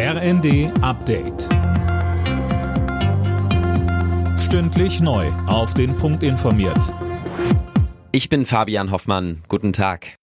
RND Update. Stündlich neu. Auf den Punkt informiert. Ich bin Fabian Hoffmann. Guten Tag.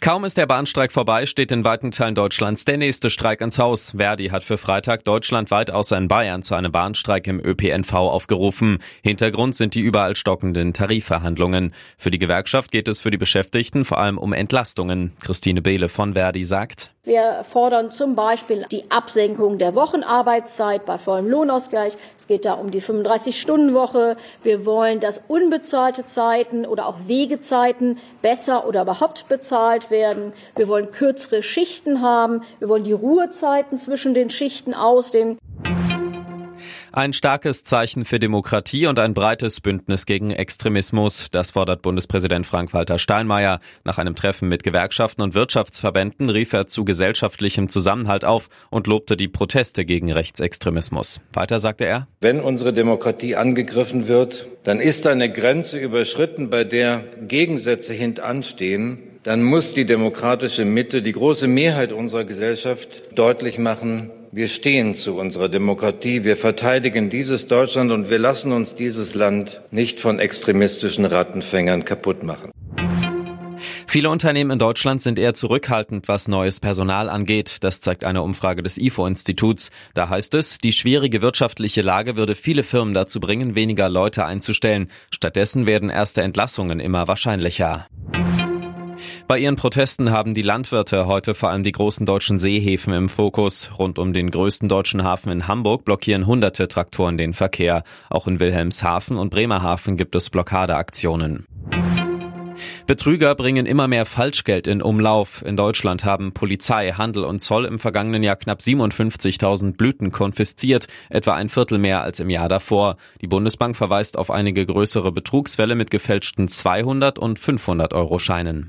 Kaum ist der Bahnstreik vorbei, steht in weiten Teilen Deutschlands der nächste Streik ans Haus. Verdi hat für Freitag deutschlandweit außer in Bayern zu einem Bahnstreik im ÖPNV aufgerufen. Hintergrund sind die überall stockenden Tarifverhandlungen. Für die Gewerkschaft geht es für die Beschäftigten vor allem um Entlastungen. Christine Behle von Verdi sagt. Wir fordern zum Beispiel die Absenkung der Wochenarbeitszeit bei vollem Lohnausgleich. Es geht da um die 35-Stunden-Woche. Wir wollen, dass unbezahlte Zeiten oder auch Wegezeiten besser oder überhaupt bezahlt werden. Wir wollen kürzere Schichten haben. Wir wollen die Ruhezeiten zwischen den Schichten ausdehnen. Ein starkes Zeichen für Demokratie und ein breites Bündnis gegen Extremismus. Das fordert Bundespräsident Frank-Walter Steinmeier. Nach einem Treffen mit Gewerkschaften und Wirtschaftsverbänden rief er zu gesellschaftlichem Zusammenhalt auf und lobte die Proteste gegen Rechtsextremismus. Weiter sagte er, Wenn unsere Demokratie angegriffen wird, dann ist eine Grenze überschritten, bei der Gegensätze hintanstehen. Dann muss die demokratische Mitte, die große Mehrheit unserer Gesellschaft deutlich machen, wir stehen zu unserer Demokratie, wir verteidigen dieses Deutschland und wir lassen uns dieses Land nicht von extremistischen Rattenfängern kaputt machen. Viele Unternehmen in Deutschland sind eher zurückhaltend, was neues Personal angeht. Das zeigt eine Umfrage des IFO-Instituts. Da heißt es, die schwierige wirtschaftliche Lage würde viele Firmen dazu bringen, weniger Leute einzustellen. Stattdessen werden erste Entlassungen immer wahrscheinlicher. Bei ihren Protesten haben die Landwirte heute vor allem die großen deutschen Seehäfen im Fokus. Rund um den größten deutschen Hafen in Hamburg blockieren hunderte Traktoren den Verkehr. Auch in Wilhelmshaven und Bremerhaven gibt es Blockadeaktionen. Betrüger bringen immer mehr Falschgeld in Umlauf. In Deutschland haben Polizei, Handel und Zoll im vergangenen Jahr knapp 57.000 Blüten konfisziert, etwa ein Viertel mehr als im Jahr davor. Die Bundesbank verweist auf einige größere Betrugsfälle mit gefälschten 200 und 500 Euro Scheinen.